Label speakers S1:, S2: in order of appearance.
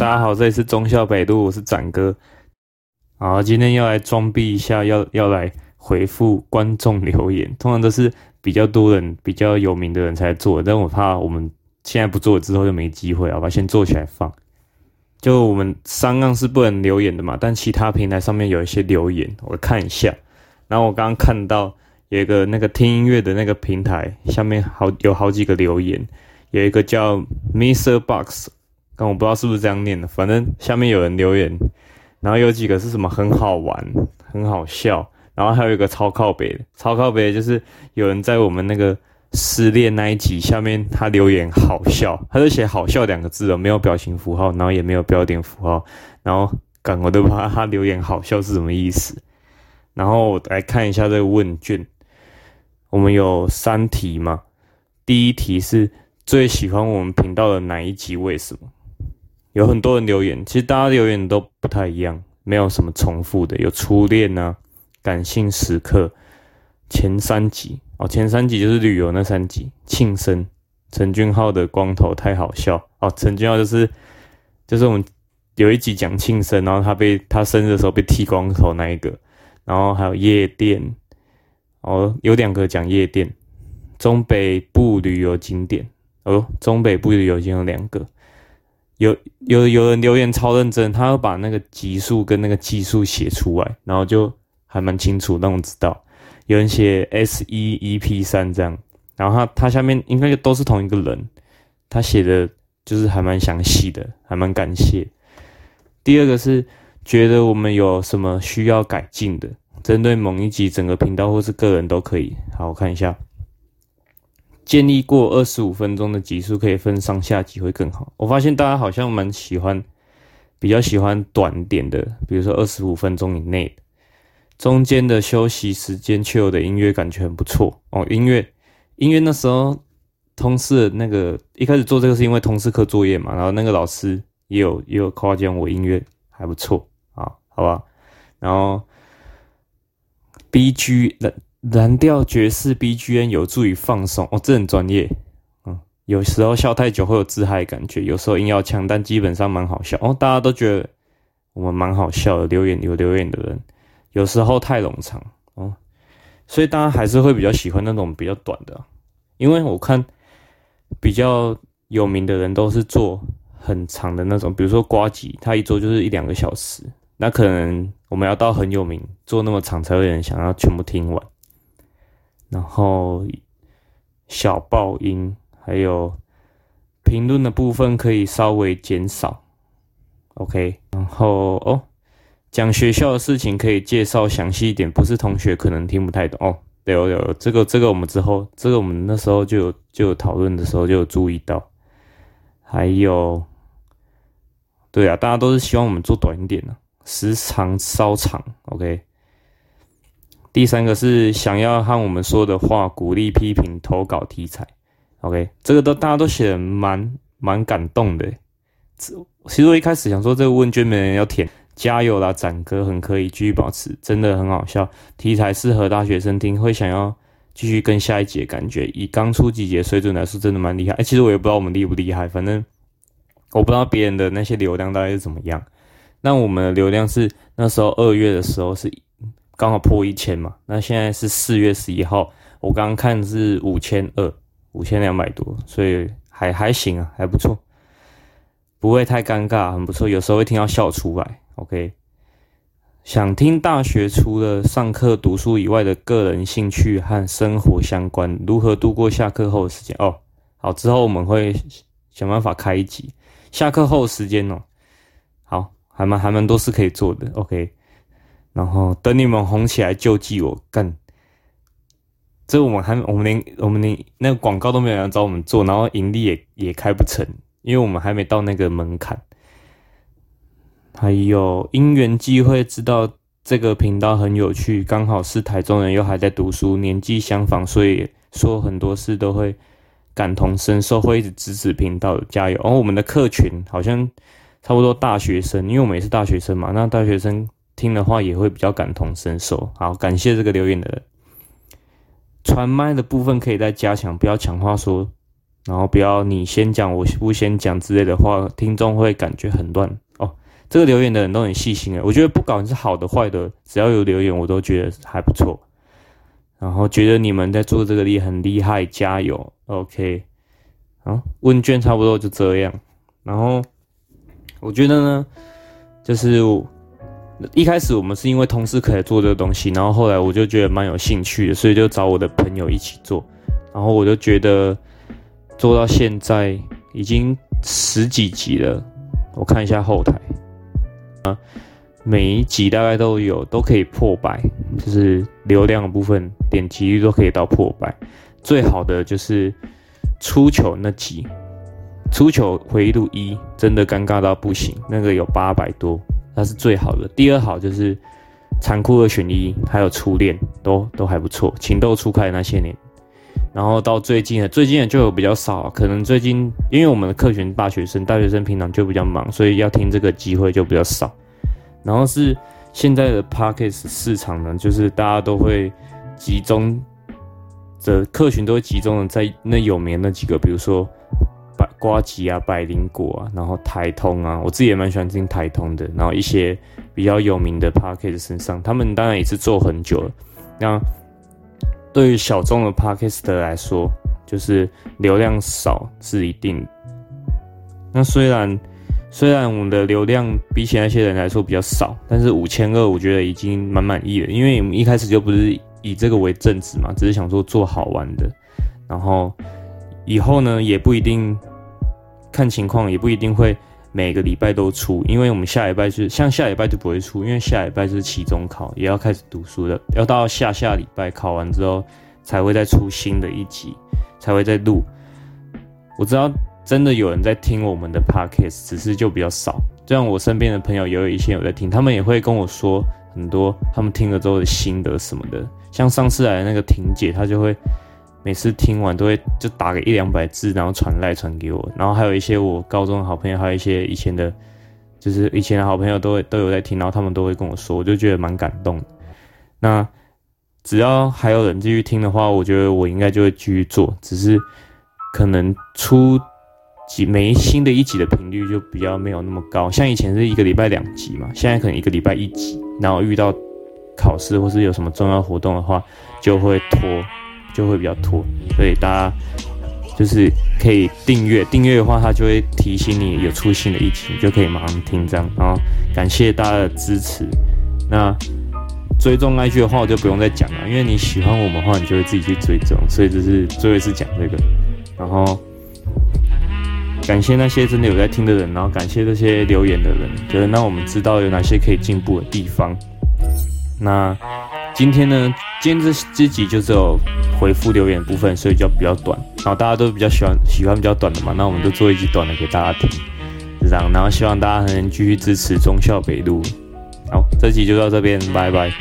S1: 大家好，这里是中孝北路，我是展哥。好，今天要来装逼一下，要要来回复观众留言。通常都是比较多人、比较有名的人才做，但我怕我们现在不做之后就没机会，好吧？先做起来放。就我们三杠是不能留言的嘛，但其他平台上面有一些留言，我看一下。然后我刚刚看到有一个那个听音乐的那个平台下面好有好几个留言，有一个叫 miss Box。但我不知道是不是这样念的，反正下面有人留言，然后有几个是什么很好玩、很好笑，然后还有一个超靠北的，超靠北的就是有人在我们那个失恋那一集下面他留言好笑，他就写好笑两个字哦，没有表情符号，然后也没有标点符号，然后感我都不知道他留言好笑是什么意思，然后我来看一下这个问卷，我们有三题嘛，第一题是最喜欢我们频道的哪一集？为什么？有很多人留言，其实大家留言都不太一样，没有什么重复的。有初恋啊，感性时刻，前三集哦，前三集就是旅游那三集。庆生，陈俊浩的光头太好笑哦。陈俊浩就是就是我们有一集讲庆生，然后他被他生日的时候被剃光头那一个。然后还有夜店哦，有两个讲夜店，中北部旅游景点哦，中北部旅游景点有两个。有有有人留言超认真，他要把那个集数跟那个技术写出来，然后就还蛮清楚，让我知道。有人写 S 一 EP 三这样，然后他他下面应该都是同一个人，他写的就是还蛮详细的，还蛮感谢。第二个是觉得我们有什么需要改进的，针对某一集整个频道或是个人都可以。好，我看一下。建议过二十五分钟的集数可以分上下集会更好。我发现大家好像蛮喜欢，比较喜欢短点的，比如说二十五分钟以内的。中间的休息时间却有的音乐感觉很不错哦。音乐，音乐那时候通识那个一开始做这个是因为通识课作业嘛，然后那个老师也有也有夸奖我音乐还不错啊，好吧。然后 BG 的。蓝调爵士 BGM 有助于放松哦，这很专业。嗯，有时候笑太久会有自嗨感觉，有时候硬要呛，但基本上蛮好笑哦。大家都觉得我们蛮好笑的，留言有留言的人，有时候太冗长哦，所以大家还是会比较喜欢那种比较短的，因为我看比较有名的人都是做很长的那种，比如说呱吉，他一做就是一两个小时，那可能我们要到很有名做那么长，才会有人想要全部听完。然后小爆音，还有评论的部分可以稍微减少，OK。然后哦，讲学校的事情可以介绍详细一点，不是同学可能听不太懂哦。对哦，有这个这个我们之后，这个我们那时候就有就有讨论的时候就有注意到。还有，对啊，大家都是希望我们做短一点的，时长稍长，OK。第三个是想要和我们说的话，鼓励、批评、投稿题材。OK，这个都大家都写的蛮蛮感动的。其实我一开始想说这个问卷没人要填，加油啦，展哥很可以继续保持，真的很好笑。题材适合大学生听，会想要继续跟下一集的感觉。以刚出几节水准来说，真的蛮厉害。哎，其实我也不知道我们厉不厉害，反正我不知道别人的那些流量大概是怎么样。那我们的流量是那时候二月的时候是。刚好破一千嘛，那现在是四月十一号，我刚刚看是五千二，五千两百多，所以还还行啊，还不错，不会太尴尬，很不错。有时候会听到笑出来。OK，想听大学除了上课读书以外的个人兴趣和生活相关，如何度过下课后的时间？哦，好，之后我们会想办法开一集下课后时间哦。好，还蛮还蛮多事可以做的。OK。然后等你们红起来就记我干，这我们还我们连我们连那个广告都没有人找我们做，然后盈利也也开不成，因为我们还没到那个门槛。还有因缘际会知道这个频道很有趣，刚好是台中人又还在读书，年纪相仿，所以说很多事都会感同身受，会一直支持频道加油。然后我们的客群好像差不多大学生，因为我们也是大学生嘛，那大学生。听的话也会比较感同身受。好，感谢这个留言的人。传麦的部分可以再加强，不要强话说，然后不要你先讲，我不先讲之类的话，听众会感觉很乱哦。这个留言的人都很细心诶，我觉得不管是好的坏的，只要有留言，我都觉得还不错。然后觉得你们在做这个力很厉害，加油，OK。好，问卷差不多就这样。然后我觉得呢，就是一开始我们是因为同事可以做这个东西，然后后来我就觉得蛮有兴趣的，所以就找我的朋友一起做。然后我就觉得做到现在已经十几集了，我看一下后台啊，每一集大概都有都可以破百，就是流量的部分点击率都可以到破百。最好的就是出糗那集，出糗回忆录一真的尴尬到不行，那个有八百多，那是最好的。第二好就是残酷二选一，还有初恋都都还不错，情窦初开的那些年。然后到最近的，最近的就有比较少，可能最近因为我们的客群大学生，大学生平常就比较忙，所以要听这个机会就比较少。然后是现在的 Podcast 市场呢，就是大家都会集中的客群都会集中的在那有名的那几个，比如说瓜吉啊、百灵果啊，然后台通啊，我自己也蛮喜欢听台通的。然后一些比较有名的 parkas 身上，他们当然也是做很久了，那。对于小众的 parkas 的来说，就是流量少是一定。那虽然虽然我们的流量比起那些人来说比较少，但是五千二我觉得已经蛮满意了。因为我们一开始就不是以这个为正职嘛，只是想说做好玩的。然后以后呢，也不一定看情况，也不一定会。每个礼拜都出，因为我们下礼拜是像下礼拜就不会出，因为下礼拜是期中考，也要开始读书了，要到下下礼拜考完之后才会再出新的一集，才会再录。我知道真的有人在听我们的 podcast，只是就比较少。这样我身边的朋友也有一些有在听，他们也会跟我说很多他们听了之后的心得什么的。像上次来的那个婷姐，她就会。每次听完都会就打个一两百字，然后传赖传给我，然后还有一些我高中的好朋友，还有一些以前的，就是以前的好朋友都会都有在听，然后他们都会跟我说，我就觉得蛮感动。那只要还有人继续听的话，我觉得我应该就会继续做，只是可能出几每一新的一集的频率就比较没有那么高，像以前是一个礼拜两集嘛，现在可能一个礼拜一集，然后遇到考试或是有什么重要活动的话，就会拖。就会比较拖，所以大家就是可以订阅，订阅的话，它就会提醒你有出新的一集，就可以马上听这样。然后感谢大家的支持。那追踪 IG 的话，我就不用再讲了，因为你喜欢我们的话，你就会自己去追踪。所以这是最后一次讲这个。然后感谢那些真的有在听的人，然后感谢这些留言的人，就是让我们知道有哪些可以进步的地方。那。今天呢，今天这这集就只有回复留言部分，所以就比较短。然后大家都比较喜欢喜欢比较短的嘛，那我们就做一集短的给大家听，就这样。然后希望大家还能继续支持忠孝北路。好，这集就到这边，拜拜。